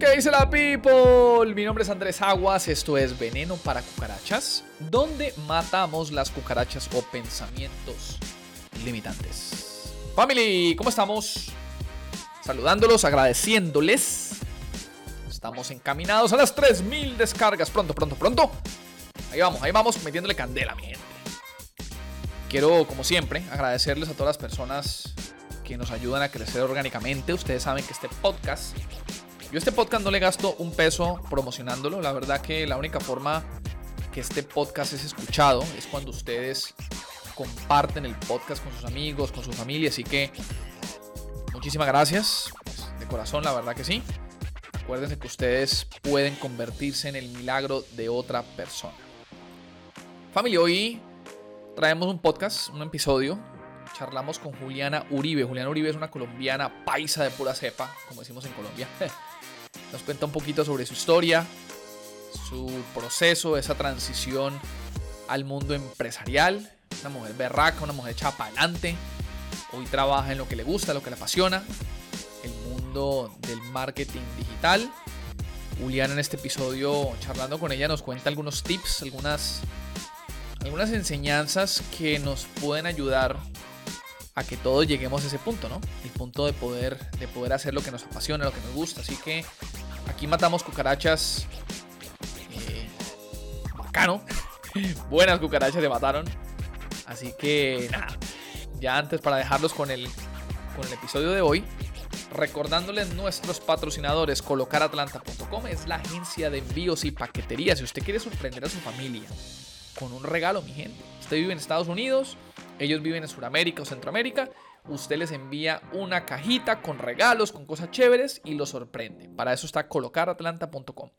¿Qué dice la people? Mi nombre es Andrés Aguas, esto es Veneno para Cucarachas, donde matamos las cucarachas o pensamientos limitantes. Family, ¿cómo estamos? Saludándolos, agradeciéndoles. Estamos encaminados a las 3000 descargas. Pronto, pronto, pronto. Ahí vamos, ahí vamos metiéndole candela, mi gente. Quiero, como siempre, agradecerles a todas las personas que nos ayudan a crecer orgánicamente. Ustedes saben que este podcast yo este podcast no le gasto un peso promocionándolo. La verdad que la única forma que este podcast es escuchado es cuando ustedes comparten el podcast con sus amigos, con su familia. Así que muchísimas gracias. Pues, de corazón, la verdad que sí. Acuérdense que ustedes pueden convertirse en el milagro de otra persona. Familia, hoy traemos un podcast, un episodio. Charlamos con Juliana Uribe. Juliana Uribe es una colombiana paisa de pura cepa, como decimos en Colombia. Nos cuenta un poquito sobre su historia, su proceso, esa transición al mundo empresarial. Una mujer berraca, una mujer echada para adelante. Hoy trabaja en lo que le gusta, lo que le apasiona. El mundo del marketing digital. Juliana en este episodio, charlando con ella, nos cuenta algunos tips, algunas, algunas enseñanzas que nos pueden ayudar a que todos lleguemos a ese punto, ¿no? El punto de poder, de poder hacer lo que nos apasiona, lo que nos gusta. Así que aquí matamos cucarachas. Eh, bacano. Buenas cucarachas se mataron. Así que nada. Ya antes para dejarlos con el, con el episodio de hoy. Recordándoles nuestros patrocinadores, colocaratlanta.com es la agencia de envíos y paquetería. Si usted quiere sorprender a su familia con un regalo, mi gente. Usted vive en Estados Unidos, ellos viven en Sudamérica o Centroamérica. Usted les envía una cajita con regalos, con cosas chéveres y los sorprende. Para eso está colocaratlanta.com.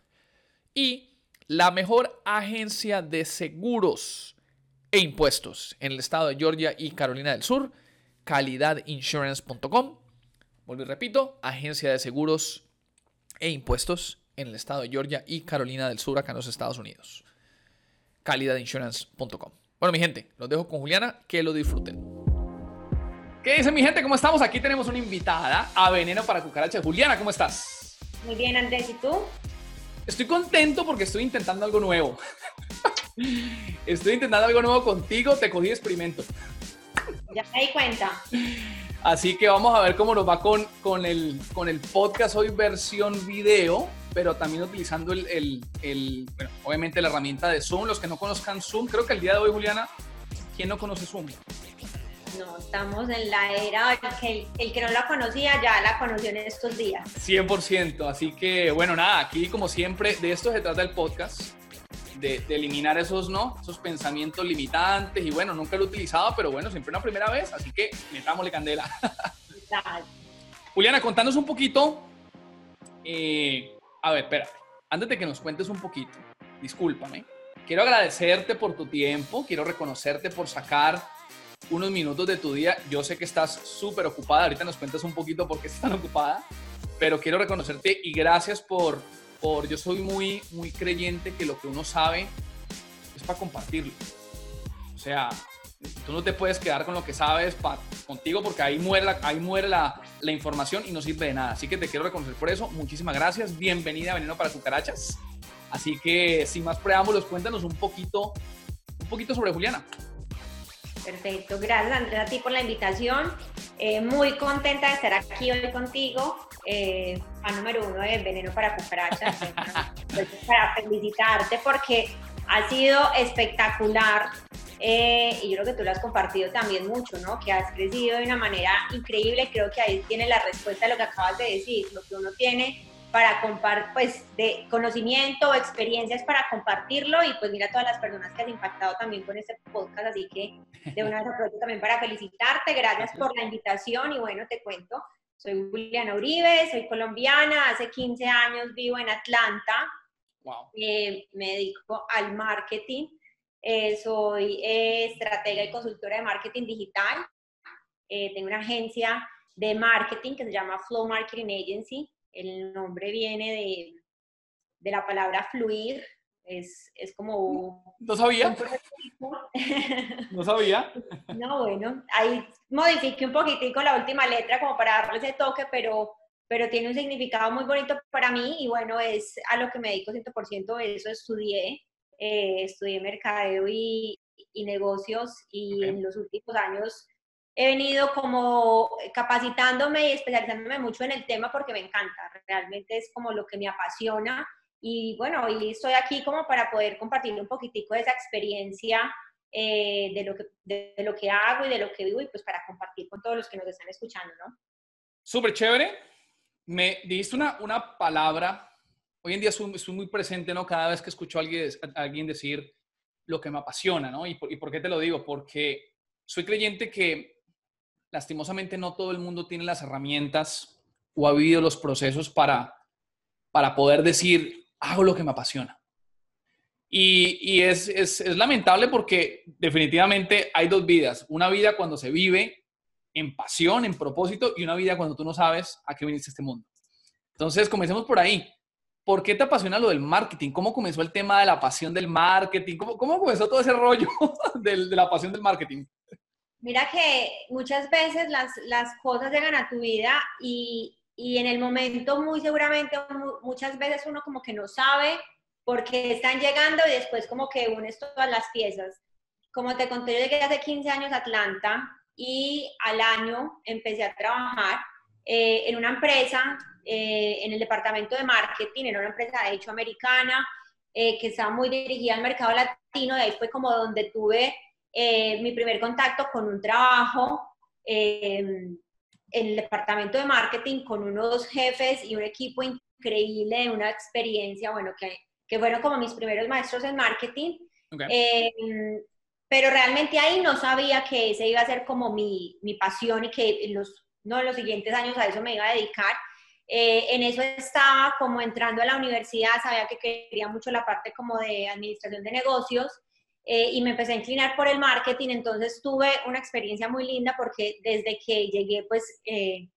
Y la mejor agencia de seguros e impuestos en el estado de Georgia y Carolina del Sur, calidadinsurance.com. Vuelvo y repito, agencia de seguros e impuestos en el estado de Georgia y Carolina del Sur, acá en los Estados Unidos. calidadinsurance.com. Bueno, mi gente, los dejo con Juliana, que lo disfruten. ¿Qué dice mi gente? ¿Cómo estamos? Aquí tenemos una invitada a Veneno para Cucarachas. Juliana, ¿cómo estás? Muy bien, Andrés, ¿y tú? Estoy contento porque estoy intentando algo nuevo. estoy intentando algo nuevo contigo, te cogí experimento. Ya me di cuenta. Así que vamos a ver cómo nos va con, con, el, con el podcast hoy versión video pero también utilizando el, bueno, obviamente la herramienta de Zoom. Los que no conozcan Zoom, creo que el día de hoy, Juliana, ¿quién no conoce Zoom? No, estamos en la era que el, que no la conocía ya la conoció en estos días. 100%, así que bueno, nada, aquí como siempre, de esto se trata el podcast. De, eliminar esos, ¿no? Esos pensamientos limitantes y bueno, nunca lo he utilizado, pero bueno, siempre una primera vez, así que metámosle candela. Juliana, contanos un poquito eh, a ver, espérate. Antes de que nos cuentes un poquito, discúlpame. Quiero agradecerte por tu tiempo, quiero reconocerte por sacar unos minutos de tu día. Yo sé que estás súper ocupada, ahorita nos cuentas un poquito por qué estás tan ocupada, pero quiero reconocerte y gracias por, por, yo soy muy, muy creyente que lo que uno sabe es para compartirlo. O sea, Tú no te puedes quedar con lo que sabes contigo porque ahí muere, la, ahí muere la, la, información y no sirve de nada. Así que te quiero reconocer por eso. Muchísimas gracias. Bienvenida a Veneno para Cucarachas. Así que sin más preámbulos, cuéntanos un poquito, un poquito sobre Juliana. Perfecto, gracias Andrés a ti por la invitación. Eh, muy contenta de estar aquí hoy contigo. Eh, fan número uno de Veneno para Cucarachas. para felicitarte porque ha sido espectacular eh, y yo creo que tú lo has compartido también mucho, ¿no? Que has crecido de una manera increíble. Creo que ahí tiene la respuesta a lo que acabas de decir, lo que uno tiene para compartir, pues, de conocimiento o experiencias para compartirlo y pues mira todas las personas que has impactado también con este podcast, así que de una vez aprovecho también para felicitarte, gracias por la invitación y bueno, te cuento, soy Juliana Uribe, soy colombiana, hace 15 años vivo en Atlanta, wow. Eh, me dedico al marketing, eh, soy eh, estratega y consultora de marketing digital. Eh, tengo una agencia de marketing que se llama Flow Marketing Agency. El nombre viene de, de la palabra fluir. Es, es como... No sabía. no sabía. No, bueno, ahí modifiqué un poquitico la última letra como para darle ese toque, pero pero tiene un significado muy bonito para mí y bueno, es a lo que me dedico 100%, eso estudié, eh, estudié mercadeo y, y negocios y en los últimos años he venido como capacitándome y especializándome mucho en el tema porque me encanta, realmente es como lo que me apasiona y bueno, y estoy aquí como para poder compartir un poquitico de esa experiencia eh, de, lo que, de, lo que hago y de lo que vivo y pues para compartir con todos los que nos están escuchando, ¿no? Súper chévere. Me dijiste una, una palabra, hoy en día estoy, muy presente, ¿no? Cada vez que escucho a alguien, a alguien decir lo que me apasiona, ¿no? ¿Y por, ¿Y por qué te lo digo? Porque soy creyente que lastimosamente no todo el mundo tiene las herramientas o ha vivido los procesos para, para poder decir, hago lo que me apasiona. Y, es, es, lamentable porque definitivamente hay dos vidas. Una vida cuando se vive en pasión, en propósito, y una vida cuando tú no sabes a qué viniste a este mundo. Entonces, comencemos por ahí. ¿Por qué te apasiona lo del marketing? ¿Cómo comenzó el tema de la pasión del marketing? ¿Cómo, cómo comenzó todo ese rollo de la pasión del marketing? Mira que muchas veces las, las cosas llegan a tu vida y, y, en el momento muy seguramente muchas veces uno como que no sabe por qué están llegando y después como que unes todas las piezas. Como te conté, yo llegué hace 15 años a Atlanta y al año empecé a trabajar eh, en una empresa, eh, en el departamento de marketing, era una empresa de hecho americana, eh, que estaba muy dirigida al mercado latino, de ahí fue como donde tuve eh, mi primer contacto con un trabajo em, en el departamento de marketing con unos jefes y un equipo increíble, una experiencia, bueno, que, que fueron como mis primeros maestros en marketing. Em, pero realmente ahí no sabía que ese iba a ser como mi, mi pasión y que en los, no, en los siguientes años a eso me iba a dedicar. Eh, en eso estaba como entrando a la universidad, sabía que quería mucho la parte como de administración de negocios eh, y me empecé a inclinar por el marketing, entonces tuve una experiencia muy linda porque desde que llegué, pues eh,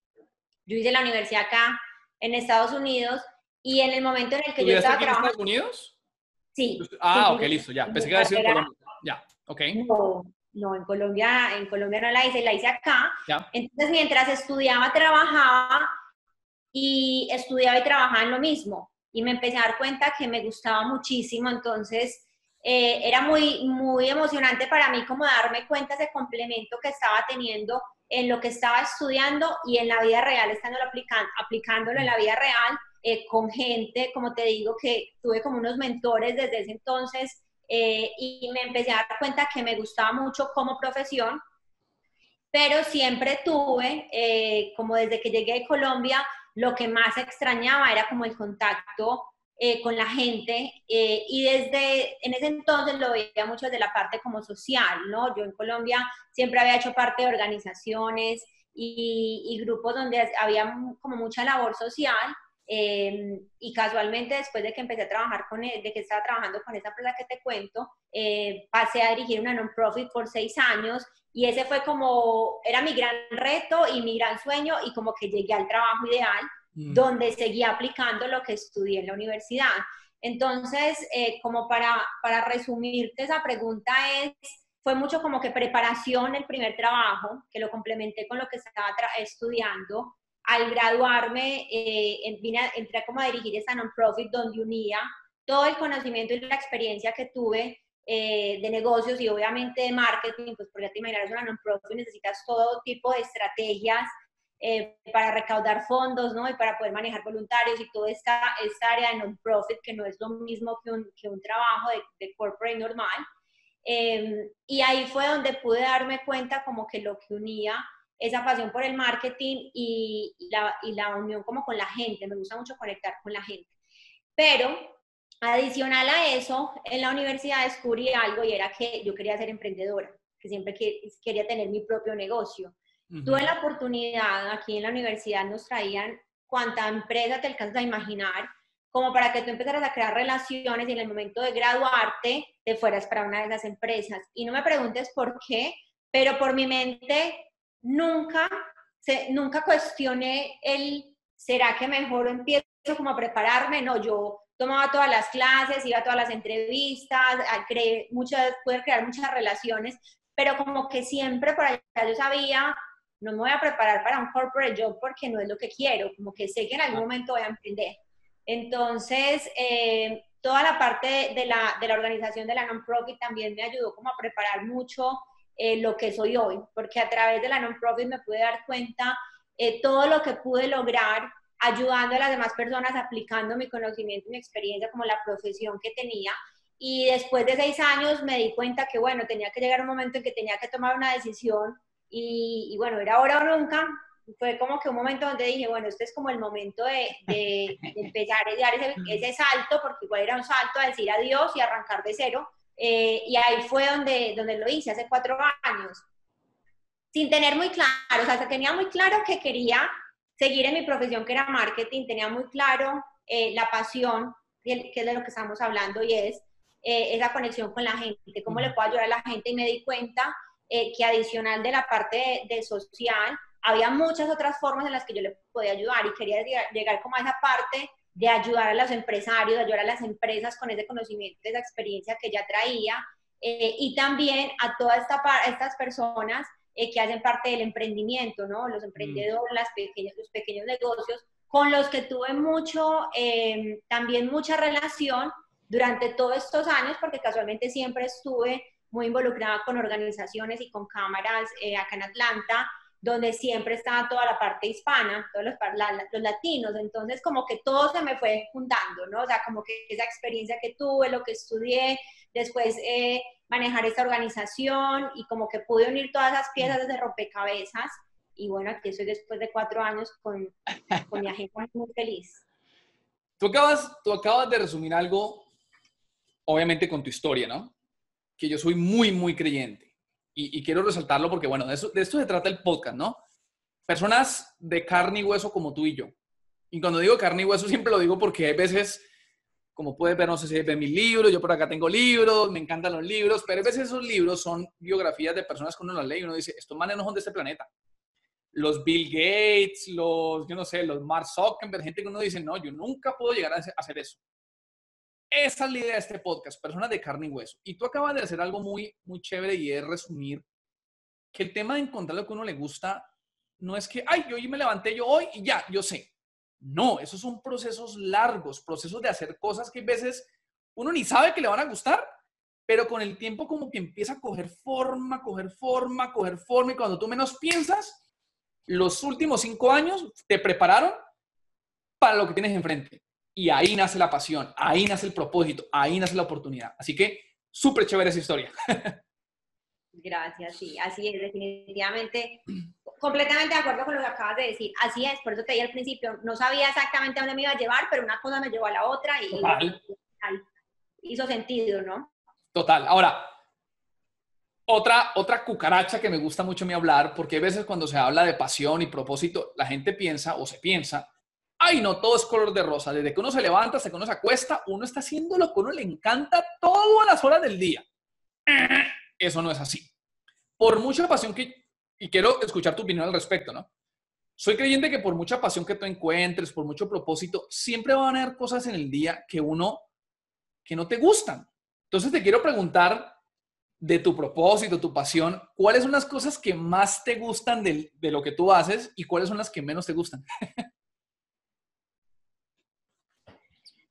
yo hice la universidad acá en Estados Unidos y en el momento en el que yo estaba trabajando... en Estados Unidos? Sí. Ah, ok, listo, ya. Pensé que en Colombia. Ya, ok. No, no, en Colombia, en Colombia no la hice, la hice acá. Entonces, mientras estudiaba, trabajaba y estudiaba y trabajaba en lo mismo. Y me empecé a dar cuenta que me gustaba muchísimo, entonces eh, era muy, muy emocionante para mí como darme cuenta ese complemento que estaba teniendo en lo que estaba estudiando y en la vida real, estando aplicando, aplicándolo en la vida real eh, con gente, como te digo, que tuve como unos mentores desde ese entonces eh, y me empecé a dar cuenta que me gustaba mucho como profesión, pero siempre tuve, como desde que llegué a Colombia, lo que más extrañaba era como el contacto eh, con la gente eh, y desde en ese entonces lo veía mucho desde la parte como social, ¿no? Yo en Colombia siempre había hecho parte de organizaciones y, grupos donde había como mucha labor social em, y casualmente después de que empecé a trabajar con él, de que estaba trabajando con esa empresa que te cuento, eh, pasé a dirigir una non-profit por seis años y ese fue como, era mi gran reto y mi gran sueño y como que llegué al trabajo ideal Mm. donde seguía aplicando lo que estudié en la universidad. Entonces, eh, como para, para resumirte esa pregunta es, fue mucho como que preparación el primer trabajo, que lo complementé con lo que estaba estudiando. Al graduarme, eh, vine entré como a dirigir esa non-profit donde unía todo el conocimiento y la experiencia que tuve eh, de negocios y obviamente de marketing, pues porque te imaginas una non-profit necesitas todo tipo de estrategias eh, para recaudar fondos, ¿no? Y para poder manejar voluntarios y toda esta, esta área de non-profit, que no es lo mismo que un, que un trabajo de, de, corporate normal. Em, y ahí fue donde pude darme cuenta como que lo que unía esa pasión por el marketing y, la, y la unión como con la gente. Me gusta mucho conectar con la gente. Pero adicional a eso, en la universidad descubrí algo y era que yo quería ser emprendedora, que siempre quería tener mi propio negocio. Tuve la oportunidad, aquí en la universidad nos traían cuánta empresa te alcanzas a imaginar, como para que tú empezaras a crear relaciones y en el momento de graduarte te fueras para una de esas empresas. Y no me preguntes por qué, pero por mi mente nunca, se, nunca cuestioné el, ¿será que mejor empiezo como a prepararme? No, yo tomaba todas las clases, iba a todas las entrevistas, creé muchas, pude crear muchas relaciones, pero como que siempre por allá yo sabía no me voy a preparar para un corporate job porque no es lo que quiero, como que sé que en algún momento voy a emprender. Entonces, eh, toda la parte de la, de la organización de la non-profit también me ayudó como a preparar mucho eh, lo que soy hoy, porque a través de la non-profit me pude dar cuenta eh, todo lo que pude lograr ayudando a las demás personas, aplicando mi conocimiento y mi experiencia como la profesión que tenía. Y después de seis años me di cuenta que, bueno, tenía que llegar un momento en que tenía que tomar una decisión y, y bueno, era ahora o nunca. Fue como que un momento donde dije, bueno, este es como el momento de, de, empezar a dar ese, ese, salto, porque igual era un salto a decir adiós y arrancar de cero. Eh, y ahí fue donde, donde lo hice, hace cuatro años. Sin tener muy claro, o sea, tenía muy claro que quería seguir en mi profesión, que era marketing, tenía muy claro eh, la pasión, que es de lo que estamos hablando, y es eh, esa conexión con la gente, cómo le puedo ayudar a la gente, y me di cuenta eh, que adicional de la parte de, social, había muchas otras formas en las que yo le podía ayudar y quería llegar, como a esa parte de ayudar a los empresarios, de ayudar a las empresas con ese conocimiento, esa experiencia que ya traía, y también a todas esta, estas personas eh, que hacen parte del emprendimiento, ¿no? Los emprendedores, las pequeñas, los pequeños negocios, con los que tuve mucho, em, también mucha relación durante todos estos años, porque casualmente siempre estuve muy involucrada con organizaciones y con cámaras eh, acá en Atlanta, donde siempre estaba toda la parte hispana, todos los, los, latinos, entonces como que todo se me fue juntando, ¿no? O sea, como que esa experiencia que tuve, lo que estudié, después eh, manejar esta organización y como que pude unir todas esas piezas desde rompecabezas. Y bueno, aquí estoy después de cuatro años con, con mi agenda muy feliz. Tú acabas, tú acabas de resumir algo, obviamente con tu historia, ¿no? Que yo soy muy, muy creyente. Y, quiero resaltarlo porque, bueno, de, eso, de esto se trata el podcast, ¿no? Personas de carne y hueso como tú y yo. Y cuando digo carne y hueso siempre lo digo porque hay veces como puedes ver, no sé si ven mis libros, yo por acá tengo libros, me encantan los libros, pero a veces esos libros son biografías de personas que uno las lee y uno dice, estos manes no son de este planeta. Los Bill Gates, los, yo no sé, los Mark Zuckerberg, gente que uno dice, no, yo nunca puedo llegar a hacer eso. Esa es la idea de este podcast, personas de carne y hueso. Y tú acabas de hacer algo muy, muy chévere y es resumir que el tema de encontrar lo que uno le gusta no es que, ay, yo hoy me levanté yo hoy y ya, yo sé. No, esos son procesos largos, procesos de hacer cosas que a veces uno ni sabe que le van a gustar, pero con el tiempo como que empieza a coger forma, coger forma, coger forma, y cuando tú menos piensas, los últimos cinco años te prepararon para lo que tienes enfrente. Y ahí nace la pasión, ahí nace el propósito, ahí nace la oportunidad. Así que súper chévere esa historia. Gracias, sí, así es, definitivamente completamente de acuerdo con lo que acabas de decir. Así es, por eso te dije al principio, no sabía exactamente a dónde me iba a llevar, pero una cosa me llevó a la otra y hizo sentido, ¿no? Total. Ahora, otra, otra cucaracha que me gusta mucho a mí hablar, porque a veces cuando se habla de pasión y propósito, la gente piensa o se piensa, ay, no, todo es color de rosa. Desde que uno se levanta hasta que uno se acuesta, uno está haciendo lo que uno le encanta todas las horas del día. Eso no es así. Por mucha pasión que y quiero escuchar tu opinión al respecto, ¿no? Soy creyente que por mucha pasión que tú encuentres, por mucho propósito, siempre van a haber cosas en el día que uno, que no te gustan. Entonces te quiero preguntar de tu propósito, tu pasión, ¿cuáles son las cosas que más te gustan de, de lo que tú haces y cuáles son las que menos te gustan?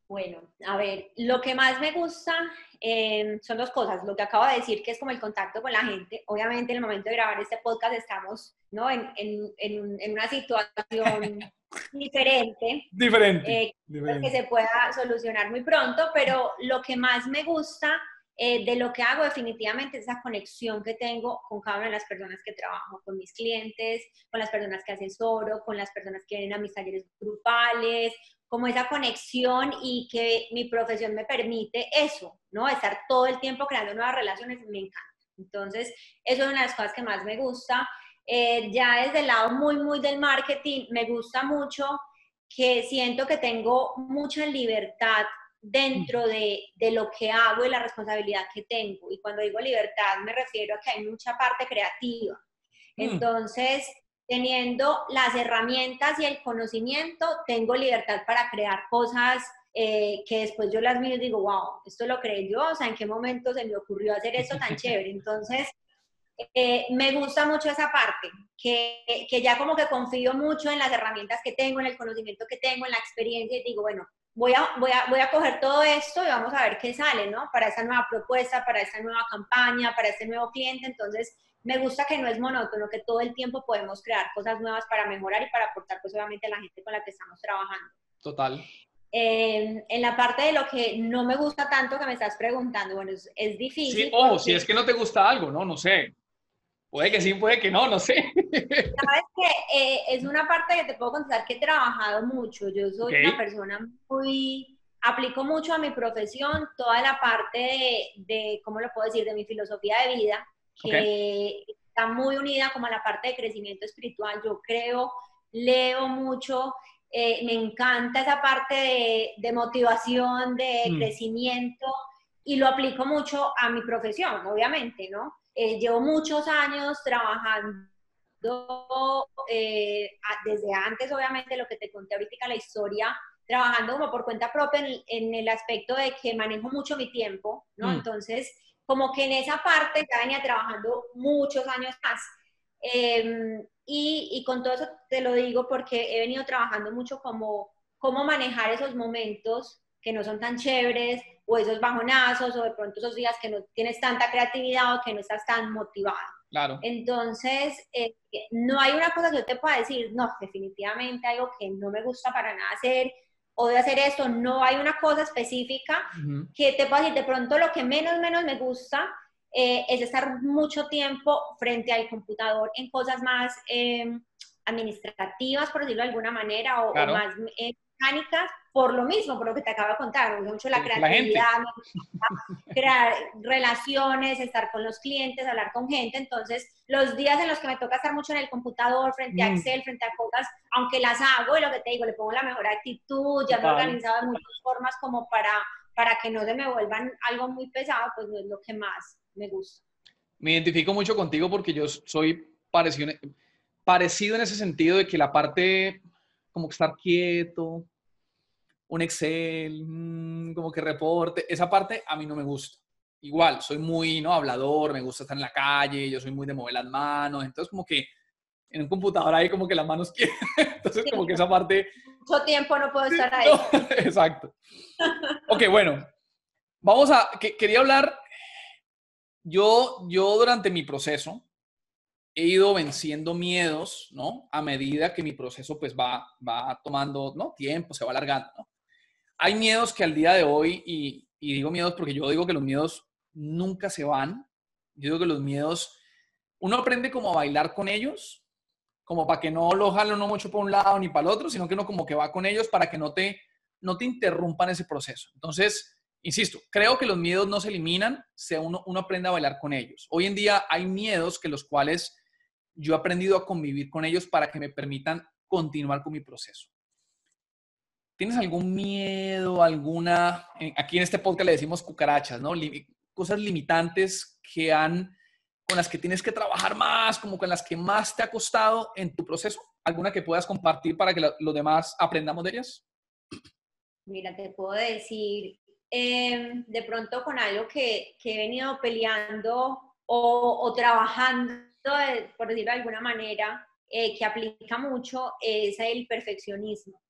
Bueno, a ver, lo que más me gusta eh, son dos cosas. Lo que acabo de decir, que es como el contacto con la gente. Obviamente, en el momento de grabar este podcast estamos ¿no? en, en, en, una situación diferente. Diferente, eh, Que se pueda solucionar muy pronto, pero lo que más me gusta eh, de lo que hago definitivamente es esa conexión que tengo con cada una de las personas que trabajo, con mis clientes, con las personas que asesoro, con las personas que vienen a mis talleres grupales, como esa conexión y que mi profesión me permite eso, ¿no? Estar todo el tiempo creando nuevas relaciones, me encanta. Entonces, eso es una de las cosas que más me gusta. Eh, ya desde el lado muy, muy del marketing, me gusta mucho que siento que tengo mucha libertad dentro de, de, lo que hago y la responsabilidad que tengo. Y cuando digo libertad me refiero a que hay mucha parte creativa. Mm. Entonces, teniendo las herramientas y el conocimiento, tengo libertad para crear cosas eh, que después yo las miro y digo, wow, esto lo creé yo, o sea, ¿en qué momento se me ocurrió hacer esto tan chévere? Entonces, eh, me gusta mucho esa parte, que, que, ya como que confío mucho en las herramientas que tengo, en el conocimiento que tengo, en la experiencia y digo, bueno, voy a, voy a, voy a coger todo esto y vamos a ver qué sale, ¿no? Para esa nueva propuesta, para esa nueva campaña, para ese nuevo cliente. Entonces, me gusta que no es monótono, que todo el tiempo podemos crear cosas nuevas para mejorar y para aportar, pues obviamente, a la gente con la que estamos trabajando. Total. Eh, en la parte de lo que no me gusta tanto que me estás preguntando, bueno, es, es difícil. Sí, ojo, si es que no te gusta algo, ¿no? No sé. Puede que sí, puede que no, no sé. Sabes que eh, es una parte que te puedo contestar que he trabajado mucho. Yo soy una persona muy, aplico mucho a mi profesión toda la parte de, de, ¿cómo lo puedo decir?, de mi filosofía de vida, que está muy unida como a la parte de crecimiento espiritual. Yo creo, leo mucho, eh, me encanta esa parte de, de motivación, de mm. crecimiento y lo aplico mucho a mi profesión, obviamente, ¿no? Eh, llevo muchos años trabajando eh, desde antes, obviamente, lo que te conté ahorita, la historia, trabajando como por cuenta propia en, el aspecto de que manejo mucho mi tiempo, ¿no? Mm. Entonces, como que en esa parte ya venía trabajando muchos años más. Em, y, y, con todo eso te lo digo porque he venido trabajando mucho como cómo manejar esos momentos que no son tan chéveres, o esos bajonazos, o de pronto esos días que no tienes tanta creatividad o que no estás tan motivado. Claro. Entonces, eh, no hay una cosa que yo te pueda decir, no, definitivamente algo que no me gusta para nada hacer, o de hacer esto, no hay una cosa específica que te pueda decir, de pronto lo que menos, menos me gusta eh, es estar mucho tiempo frente al computador en cosas más em, administrativas, por decirlo de alguna manera, o, más eh, mecánicas, por lo mismo, por lo que te acabo de contar, mucho la creatividad, crear relaciones, estar con los clientes, hablar con gente. Entonces, los días en los que me toca estar mucho en el computador, frente a mm. Excel, frente a cosas, aunque las hago, y lo que te digo, le pongo la mejor actitud, ya me he organizado de muchas formas como para, para que no se me vuelvan algo muy pesado, pues no es lo que más me gusta. Me identifico mucho contigo porque yo soy parecido, parecido en ese sentido de que la parte como que estar quieto, un Excel, mm, como que reporte, esa parte a mí no me gusta. Igual, soy muy ¿no? hablador, me gusta estar en la calle, yo soy muy de mover las manos, entonces como que en un computador ahí como que las manos quieren, entonces como que esa parte... Mucho tiempo no puedo estar ahí. exacto. Ok, bueno, vamos a, quería hablar, yo, yo durante mi proceso he ido venciendo miedos, ¿no? A medida que mi proceso pues va, va tomando, ¿no? Tiempo, se va alargando, ¿no? Hay miedos que al día de hoy, y, digo miedos porque yo digo que los miedos nunca se van, yo digo que los miedos, uno aprende como a bailar con ellos, como para que no lo jalen no mucho para un lado ni para el otro, sino que uno como que va con ellos para que no te, no te interrumpan ese proceso. Entonces, insisto, creo que los miedos no se eliminan, si uno, uno aprende a bailar con ellos. Hoy en día hay miedos que los cuales yo he aprendido a convivir con ellos para que me permitan continuar con mi proceso. ¿Tienes algún miedo, alguna, aquí en este podcast le decimos cucarachas, ¿no? cosas limitantes que han, con las que tienes que trabajar más, como con las que más te ha costado en tu proceso? ¿Alguna que puedas compartir para que los demás aprendamos de ellas? Mira, te puedo decir, em, de pronto con algo que, que he venido peleando o, trabajando, por decirlo de alguna manera, eh, que aplica mucho, es el perfeccionismo.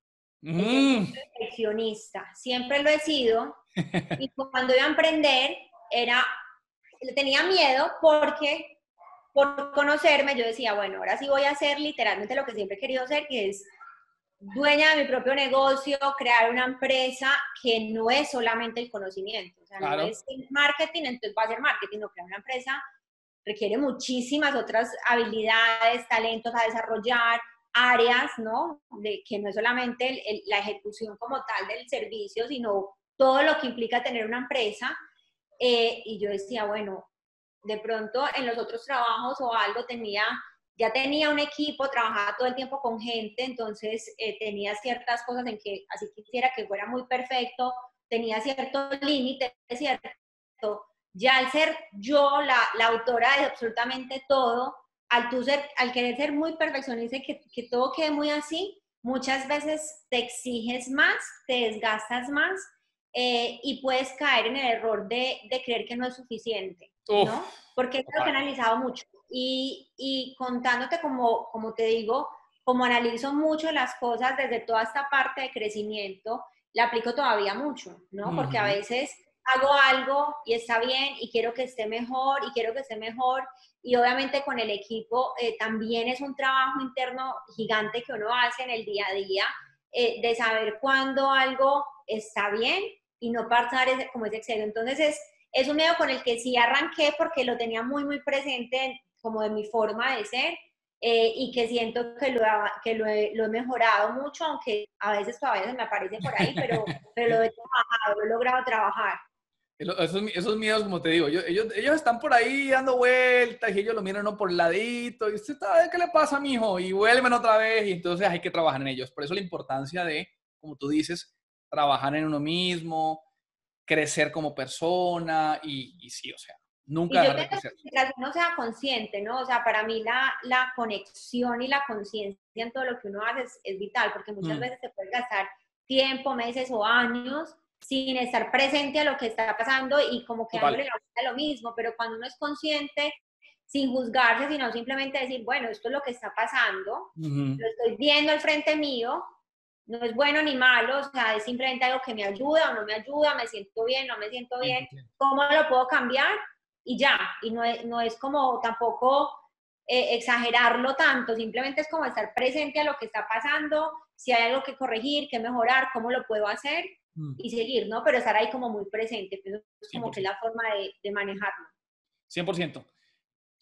Mm. perfeccionista, siempre lo he sido. y cuando iba a emprender, era, tenía miedo porque por conocerme yo decía, bueno, ahora sí voy a hacer literalmente lo que siempre he querido hacer, que es dueña de mi propio negocio, crear una empresa que no es solamente el conocimiento, o sea, no es marketing, entonces va a ser marketing, no, crear una empresa requiere muchísimas otras habilidades, talentos a desarrollar, áreas, ¿no? De, que no es solamente la ejecución como tal del servicio, sino todo lo que implica tener una empresa. Eh, y yo decía, bueno, de pronto en los otros trabajos o algo tenía, ya tenía un equipo, trabajaba todo el tiempo con gente, entonces eh, tenía ciertas cosas en que así quisiera que fuera muy perfecto, tenía cierto límite, ¿cierto? Ya al ser yo la, la autora de absolutamente todo, al, tú ser, al querer ser muy perfeccionista y que, que todo quede muy así, muchas veces te exiges más, te desgastas más eh, y puedes caer en el error de, de creer que no es suficiente, ¿no? Porque eso lo he analizado mucho. Y, y contándote como, como te digo, como analizo mucho las cosas desde toda esta parte de crecimiento, la aplico todavía mucho, ¿no? Porque a veces hago algo y está bien y quiero que esté mejor y quiero que esté mejor y obviamente con el equipo eh, también es un trabajo interno gigante que uno hace en el día a día eh, de saber cuándo algo está bien y no pasar ese, como ese exceso. Entonces es, es un medio con el que sí arranqué porque lo tenía muy, muy presente como de mi forma de ser eh, y que siento que, lo, que lo he, mejorado mucho, aunque a veces todavía se me aparece por ahí, pero, pero lo he trabajado, lo he logrado trabajar. Esos, esos miedos, como te digo, ellos, ellos están por ahí dando vueltas y ellos lo miran uno por el ladito y usted sabe qué le pasa, mijo, y vuelven otra vez y entonces hay que trabajar en ellos. Por eso la importancia de, como tú dices, trabajar en uno mismo, crecer como persona y, y sí, o sea, Nunca y yo mientras uno sea consciente, ¿no? O sea, para mí la, la conexión y la conciencia en todo lo que uno hace es, vital, porque muchas mm. veces se puede gastar tiempo, meses o años sin estar presente a lo que está pasando y como que dándole la lo mismo, pero cuando uno es consciente, sin juzgarse, sino simplemente decir, bueno, esto es lo que está pasando, lo estoy viendo al frente mío, no es bueno ni malo, o sea, es simplemente algo que me ayuda o no me ayuda, me siento bien, no me siento bien, ¿cómo lo puedo cambiar? y ya, y no es, no es como tampoco eh, exagerarlo tanto, simplemente es como estar presente a lo que está pasando, si hay algo que corregir, que mejorar, cómo lo puedo hacer mm. y seguir, ¿no? Pero estar ahí como muy presente, eso es como que la forma de, de, manejarlo. 100%.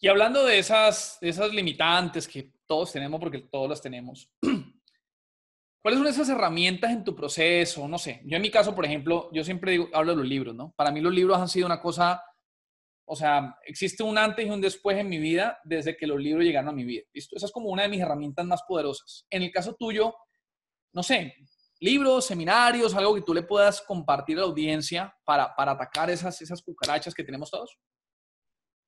Y hablando de esas, de esas limitantes que todos tenemos, porque todos las tenemos, ¿cuáles son esas herramientas en tu proceso? No sé, yo en mi caso, por ejemplo, yo siempre digo, hablo de los libros, ¿no? Para mí los libros han sido una cosa o sea, existe un antes y un después en mi vida desde que los libros llegaron a mi vida. ¿Listo? Esa es como una de mis herramientas más poderosas. En el caso tuyo, no sé, libros, seminarios, algo que tú le puedas compartir a la audiencia para, para atacar esas, esas cucarachas que tenemos todos.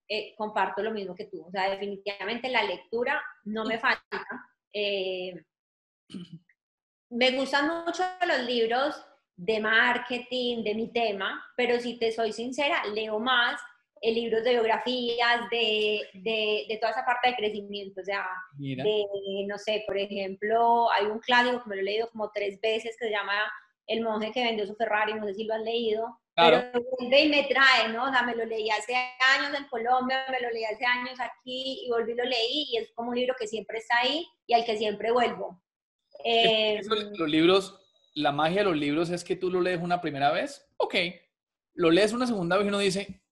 Eh, comparto lo mismo que tú. O sea, definitivamente la lectura no me falta. Eh, me gustan mucho los libros de marketing, de mi tema, pero si te soy sincera, leo más eh, libros de biografías, de, de, de, toda esa parte de crecimiento. O sea, de, no sé, por ejemplo, hay un clásico que me lo he leído como tres veces que se llama El monje que vendió su Ferrari, no sé si lo has leído. Pero vuelve y me trae, ¿no? O sea, me lo leí hace años en Colombia, me lo leí hace años aquí y volví y lo leí y es como un libro que siempre está ahí y al que siempre vuelvo. Eh, los libros, la magia de los libros es que tú lo lees una primera vez, ok, lo lees una segunda vez y uno dice,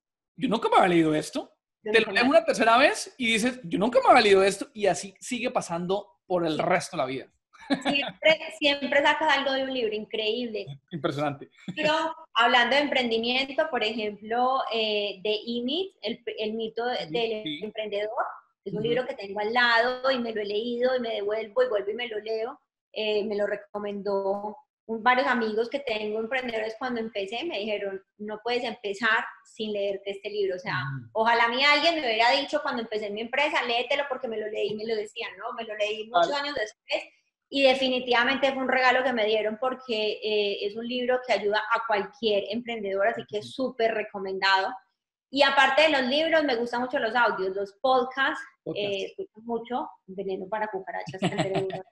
yo nunca me había leído esto. Te lo lees una tercera vez y dices, yo nunca me había leído esto y así sigue pasando por el resto de la vida. Siempre, siempre sacas algo de un libro, increíble. Impresionante. Pero hablando de emprendimiento, por ejemplo, eh, de IMIT, el, el mito del emprendedor, es un libro que tengo al lado y me lo he leído y me devuelvo y vuelvo y me lo leo. Eh, me lo recomendó varios amigos que tengo emprendedores cuando empecé me dijeron, no puedes empezar sin leerte este libro. O sea, ojalá a mí alguien me hubiera dicho cuando empecé en mi empresa, léetelo porque me lo leí y me lo decían, ¿no? Me lo leí muchos años después y definitivamente fue un regalo que me dieron porque eh, es un libro que ayuda a cualquier emprendedor, así que es súper recomendado. Y aparte de los libros, me gustan mucho los audios, los podcasts, eh, escucho mucho, veneno para cucarachas.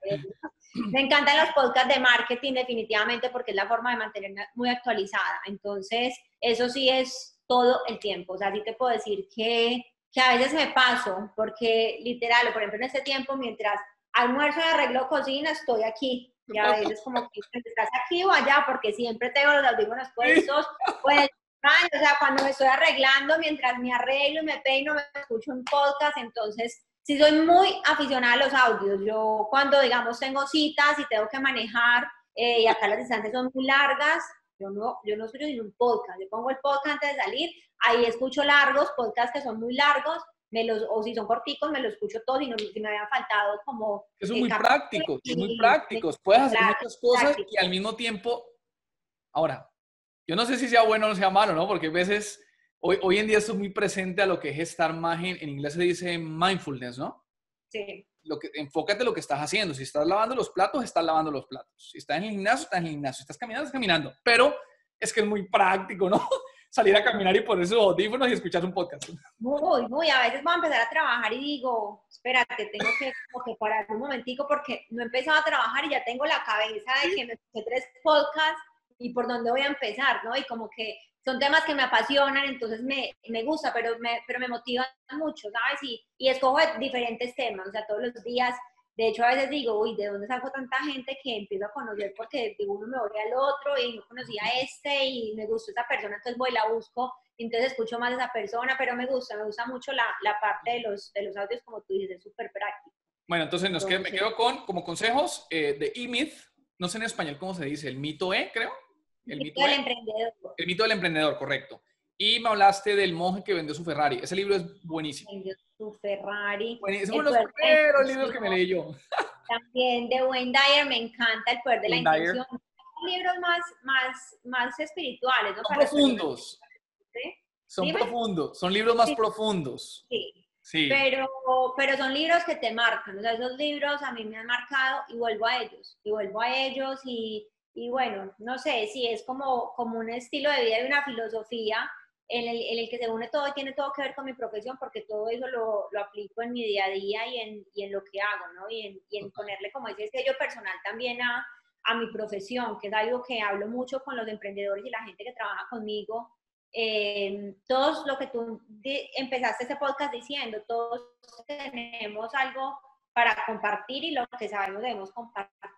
me encantan los podcasts de marketing definitivamente porque es la forma de mantenerme muy actualizada. Entonces, eso sí es todo el tiempo. O sea, sí te puedo decir que, que a veces me paso, porque literal, por ejemplo, en este tiempo, mientras almuerzo y arreglo cocina, estoy aquí. Y a veces como que estás aquí o allá, porque siempre tengo los audífonos puestos, o sea, cuando me estoy arreglando, mientras me arreglo y me peino, me escucho un podcast, entonces sí soy muy aficionada a los audios. Yo cuando, digamos, tengo citas y tengo que manejar, eh, y acá las distancias son muy largas, yo no, yo no escucho ni un podcast. Yo pongo el podcast antes de salir, ahí escucho largos, podcasts que son muy largos, me los, o si son corticos, me los escucho todos y no, si me habían faltado como... Que son muy prácticos, son muy prácticos. Puedes hacer muchas cosas y al mismo tiempo... Ahora, yo no sé si sea bueno o sea malo, ¿no? Porque a veces, hoy, hoy en día esto es muy presente a lo que es estar más, en, en inglés se dice mindfulness, ¿no? Sí. Lo que, enfócate en lo que estás haciendo. Si estás lavando los platos, estás lavando los platos. Si estás en el gimnasio, estás en el gimnasio. Si estás caminando, estás caminando. Pero es que es muy práctico, ¿no? Salir a caminar y poner sus audífonos y escuchar un podcast. Muy, muy. A veces voy a empezar a trabajar y digo, espérate, tengo que, como que parar un momentico porque no he empezado a trabajar y ya tengo la cabeza de que me escuché tres podcasts y por dónde voy a empezar, ¿no? Y como que son temas que me apasionan, entonces me, me gusta, pero me, pero me motivan mucho, ¿sabes? Y, y escojo diferentes temas, o sea, todos los días. De hecho, a veces digo, uy, ¿de dónde salgo tanta gente que empiezo a conocer? Porque de uno me voy al otro y no conocía a este y me gustó esa persona, entonces voy y la busco, entonces escucho más de esa persona, pero me gusta, me gusta mucho la, la parte de los, de los audios, como tú dices, es súper práctico. Bueno, entonces, nos me quedo con, como consejos, eh, de E-Myth, no sé en español cómo se dice, el mito E, creo. El, mito, del emprendedor. El mito del emprendedor, correcto. Y me hablaste del monje que vendió su Ferrari. Ese libro es buenísimo. Vendió su Ferrari. Buenísimo, uno de los primeros libros que me leí yo. También de Wayne Dyer me encanta El poder de la intención. Son libros más, más, más espirituales. ¿no? Son profundos. Son profundos. Son libros más profundos. Sí. Sí. Pero, pero son libros que te marcan. O sea, esos libros a mí me han marcado y vuelvo a ellos. Y vuelvo a ellos y y bueno, no sé si es como, como un estilo de vida y una filosofía en el, en el, que se une todo y tiene todo que ver con mi profesión, porque todo eso lo, lo aplico en mi día a día y en, y en lo que hago, ¿no? Y en, y en, ponerle como ese sello personal también a, a, mi profesión, que es algo que hablo mucho con los emprendedores y la gente que trabaja conmigo. Eh, todos lo que tú empezaste ese podcast diciendo, todos tenemos algo para compartir y lo que sabemos debemos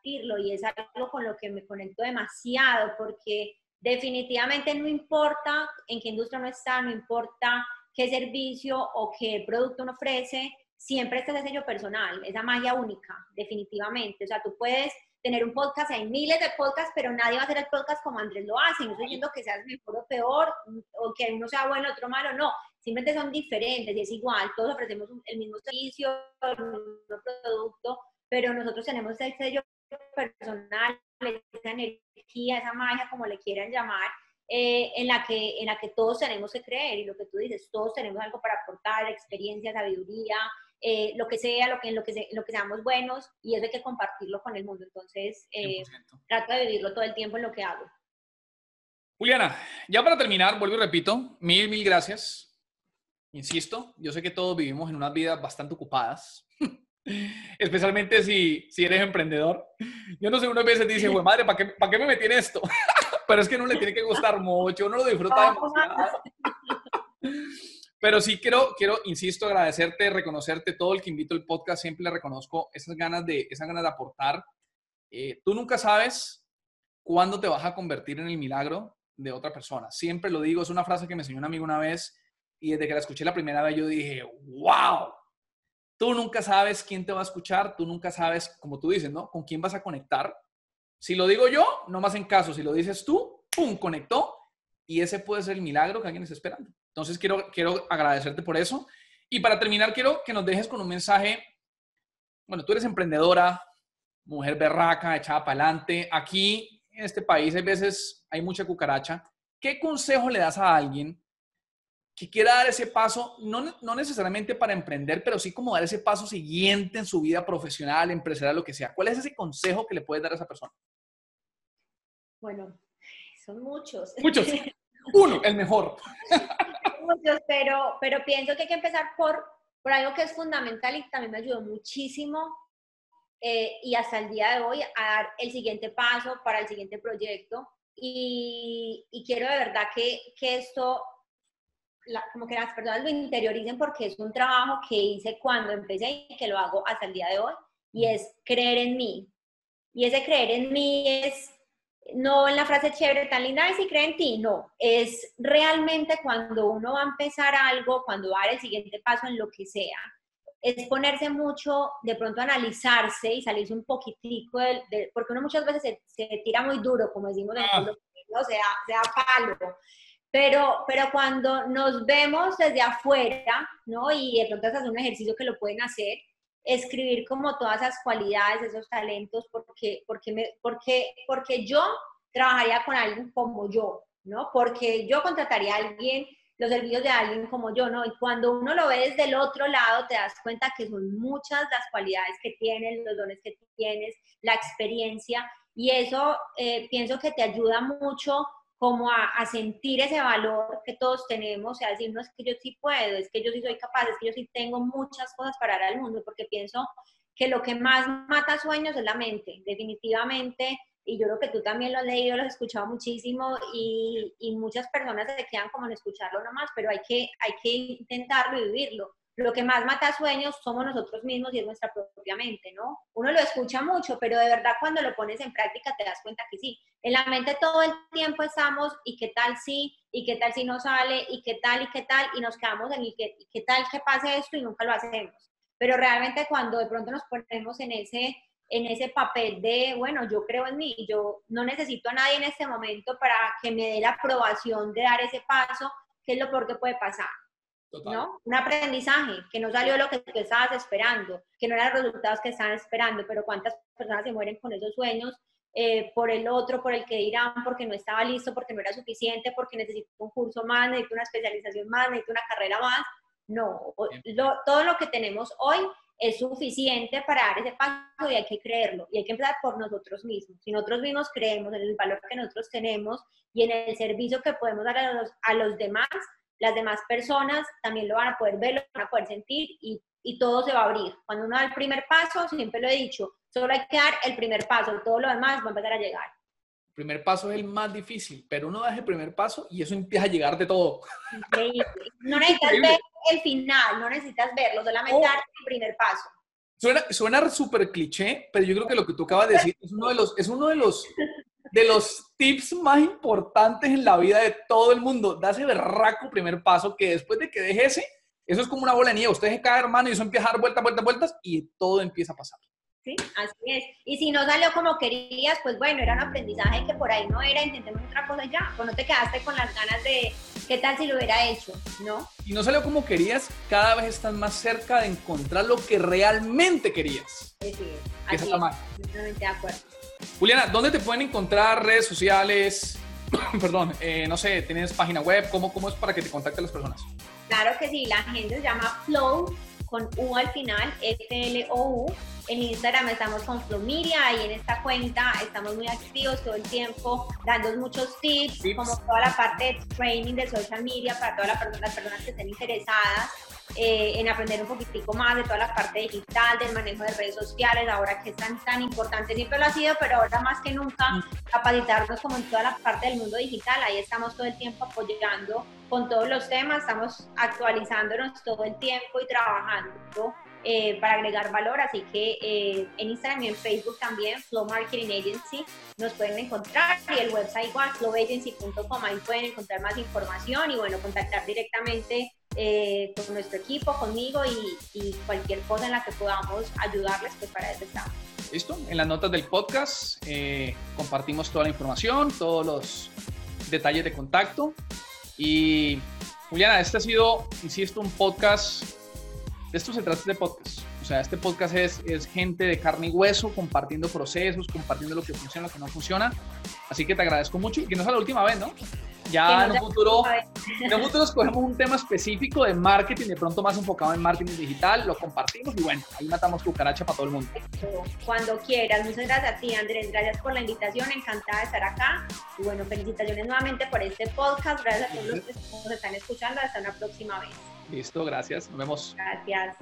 y es algo con lo que me conecto demasiado porque definitivamente no importa en qué industria uno está, no importa qué servicio o qué producto uno ofrece, siempre está ese sello personal, esa magia única, definitivamente. O sea, tú puedes tener un podcast, hay miles de podcasts, pero nadie va a hacer el podcast como Andrés lo hace. No estoy diciendo que seas mejor o peor, o que uno sea bueno, otro malo, no simplemente son diferentes y es igual, todos ofrecemos el mismo servicio, el mismo producto, pero nosotros tenemos ese sello personal, esa energía, esa magia, como le quieran llamar, eh, en, la que, en la que todos tenemos que creer y lo que tú dices, todos tenemos algo para aportar, experiencia, sabiduría, eh, lo que sea, lo que, en lo que, lo que seamos buenos y eso hay que compartirlo con el mundo. Entonces, eh, trato de vivirlo todo el tiempo en lo que hago. Juliana, ya para terminar, vuelvo y repito, mil, mil gracias Insisto, yo sé que todos vivimos en unas vidas bastante ocupadas, especialmente si, si eres emprendedor. Yo no sé, unas veces dice, güey, madre, ¿para qué, ¿para qué me metí en esto? Pero es que no le tiene que gustar mucho, uno lo disfruta demasiado. Pero sí quiero, quiero, insisto, agradecerte, reconocerte, todo el que invito al podcast, siempre le reconozco esas ganas de, esas ganas de aportar. Eh, tú nunca sabes cuándo te vas a convertir en el milagro de otra persona. Siempre lo digo, es una frase que me enseñó un amigo una vez y desde que la escuché la primera vez yo dije, wow, tú nunca sabes quién te va a escuchar, tú nunca sabes, como tú dices, ¿no? Con quién vas a conectar. Si lo digo yo, no más en caso, si lo dices tú, ¡pum!, conectó y ese puede ser el milagro que alguien está esperando. Entonces quiero, quiero agradecerte por eso. Y para terminar, quiero que nos dejes con un mensaje. Bueno, tú eres emprendedora, mujer berraca, echada para adelante. Aquí, en este país, hay veces, hay mucha cucaracha. ¿Qué consejo le das a alguien que quiera dar ese paso, no, no, necesariamente para emprender, pero sí como dar ese paso siguiente en su vida profesional, empresarial, lo que sea. ¿Cuál es ese consejo que le puedes dar a esa persona? Bueno, son muchos. Muchos. Uno, el mejor. muchos, pero, pero pienso que hay que empezar por, por algo que es fundamental y también me ayudó muchísimo eh, y hasta el día de hoy a dar el siguiente paso para el siguiente proyecto. Y, y quiero de verdad que, que esto como que las personas lo interioricen porque es un trabajo que hice cuando empecé y que lo hago hasta el día de hoy, y es creer en mí. Y ese creer en mí es no en la frase chévere tan linda, y si cree en ti, no, es realmente cuando uno va a empezar algo, cuando va a dar el siguiente paso en lo que sea, es ponerse mucho, de pronto analizarse y salirse un poquitico, de, porque uno muchas veces se, tira muy duro, como decimos en el ah. o sea, sea palo. Pero, pero cuando nos vemos desde afuera, ¿no? Y de pronto es un ejercicio que lo pueden hacer, escribir como todas esas cualidades, esos talentos, porque, porque, me, porque, porque yo trabajaría con alguien como yo, ¿no? Porque yo contrataría a alguien, los servicios de alguien como yo, ¿no? Y cuando uno lo ve desde el otro lado, te das cuenta que son muchas las cualidades que tienes, los dones que tienes, la experiencia, y eso eh, pienso que te ayuda mucho como a, sentir ese valor que todos tenemos y a decir, no es que yo sí puedo, es que yo sí soy capaz, es que yo sí tengo muchas cosas para dar al mundo, porque pienso que lo que más mata sueños es la mente, definitivamente, y yo creo que tú también lo has leído, lo has escuchado muchísimo, y, y muchas personas se quedan como en escucharlo nomás, pero hay que, hay que intentarlo y vivirlo lo que más mata sueños somos nosotros mismos y es nuestra propia mente, ¿no? Uno lo escucha mucho, pero de verdad cuando lo pones en práctica te das cuenta que sí. En la mente todo el tiempo estamos y qué tal si, y qué tal si no sale, y qué tal, y qué tal, y nos quedamos en el qué, y qué tal que pase esto y nunca lo hacemos. Pero realmente cuando de pronto nos ponemos en ese, en ese papel de, bueno, yo creo en mí, yo no necesito a nadie en este momento para que me dé la aprobación de dar ese paso, ¿qué es lo peor que puede pasar? ¿No? Un aprendizaje que no salió lo que tú estabas esperando, que no eran los resultados que estaban esperando, pero cuántas personas se mueren con esos sueños eh, por el otro, por el que dirán, porque no estaba listo, porque no era suficiente, porque necesito un curso más, necesito una especialización más, necesito una carrera más. No, todo lo que tenemos hoy es suficiente para dar ese paso y hay que creerlo. Y hay que empezar por nosotros mismos. Si nosotros mismos creemos en el valor que nosotros tenemos y en el servicio que podemos dar a los, a los demás, las demás personas también lo van a poder ver, lo van a poder sentir y, y todo se va a abrir. Cuando uno da el primer paso, siempre lo he dicho, solo hay que dar el primer paso, todo lo demás va a empezar a llegar. El primer paso es el más difícil, pero uno da el primer paso y eso empieza a llegar de todo. No necesitas ver el final, no necesitas verlo, solamente oh. dar el primer paso. Suena, suena súper cliché, pero yo creo que lo que tú acabas de decir es uno de los, es uno de los de los tips más importantes en la vida de todo el mundo. Da ese berraco primer paso que después de que deje ese, eso es como una bola de nieve. Usted deje caer, hermano, y eso empieza a dar vueltas, vueltas, vueltas y todo empieza a pasar. Sí, así es. Y si no salió como querías, pues bueno, era un aprendizaje que por ahí no era, intentemos otra cosa ya. Pues no te quedaste con las ganas de qué tal si lo hubiera hecho, ¿no? Y no salió como querías, cada vez estás más cerca de encontrar lo que realmente querías. Sí, sí. Así es, es. de acuerdo. Juliana, ¿dónde te pueden encontrar redes sociales? Perdón, eh, no sé, ¿tienes página web? ¿Cómo, ¿Cómo es para que te contacten las personas? Claro que sí, la gente se llama Flow con U al final, F-L-O-U. En Instagram estamos con Flomiria y en esta cuenta estamos muy activos todo el tiempo, dando muchos tips, como toda la parte de training de social media para todas las personas que estén interesadas. Eh, en aprender un poquitico más de toda la parte digital, del manejo de redes sociales, ahora que es tan, tan importante, siempre lo ha sido, pero ahora más que nunca, mm. capacitarnos como en toda la parte del mundo digital, ahí estamos todo el tiempo apoyando con todos los temas, estamos actualizándonos todo el tiempo y trabajando eh, para agregar valor, así que eh, en Instagram y en Facebook también, Flow Marketing Agency, nos pueden encontrar y el website igual, flowagency.com, ahí pueden encontrar más información y bueno, contactar directamente eh, con nuestro equipo, conmigo y, cualquier cosa en la que podamos ayudarles, pues para eso estamos. Listo, en las notas del podcast compartimos toda la información, todos los detalles de contacto y Juliana, este ha sido, insisto, un podcast de esto se trata este podcast. O sea, este podcast es, es gente de carne y hueso compartiendo procesos, compartiendo lo que funciona, lo que no funciona. Así que te agradezco mucho y que no sea la última vez, ¿no? Ya en un, futuro, en un futuro escogemos un tema específico de marketing, de pronto más enfocado en marketing digital, lo compartimos y bueno, ahí matamos cucaracha para todo el mundo. Cuando quieras, muchas gracias a ti Andrés, gracias por la invitación, encantada de estar acá y bueno, felicitaciones nuevamente por este podcast, gracias a todos los que nos están escuchando, hasta una próxima vez. Listo, gracias. Nos vemos. Gracias.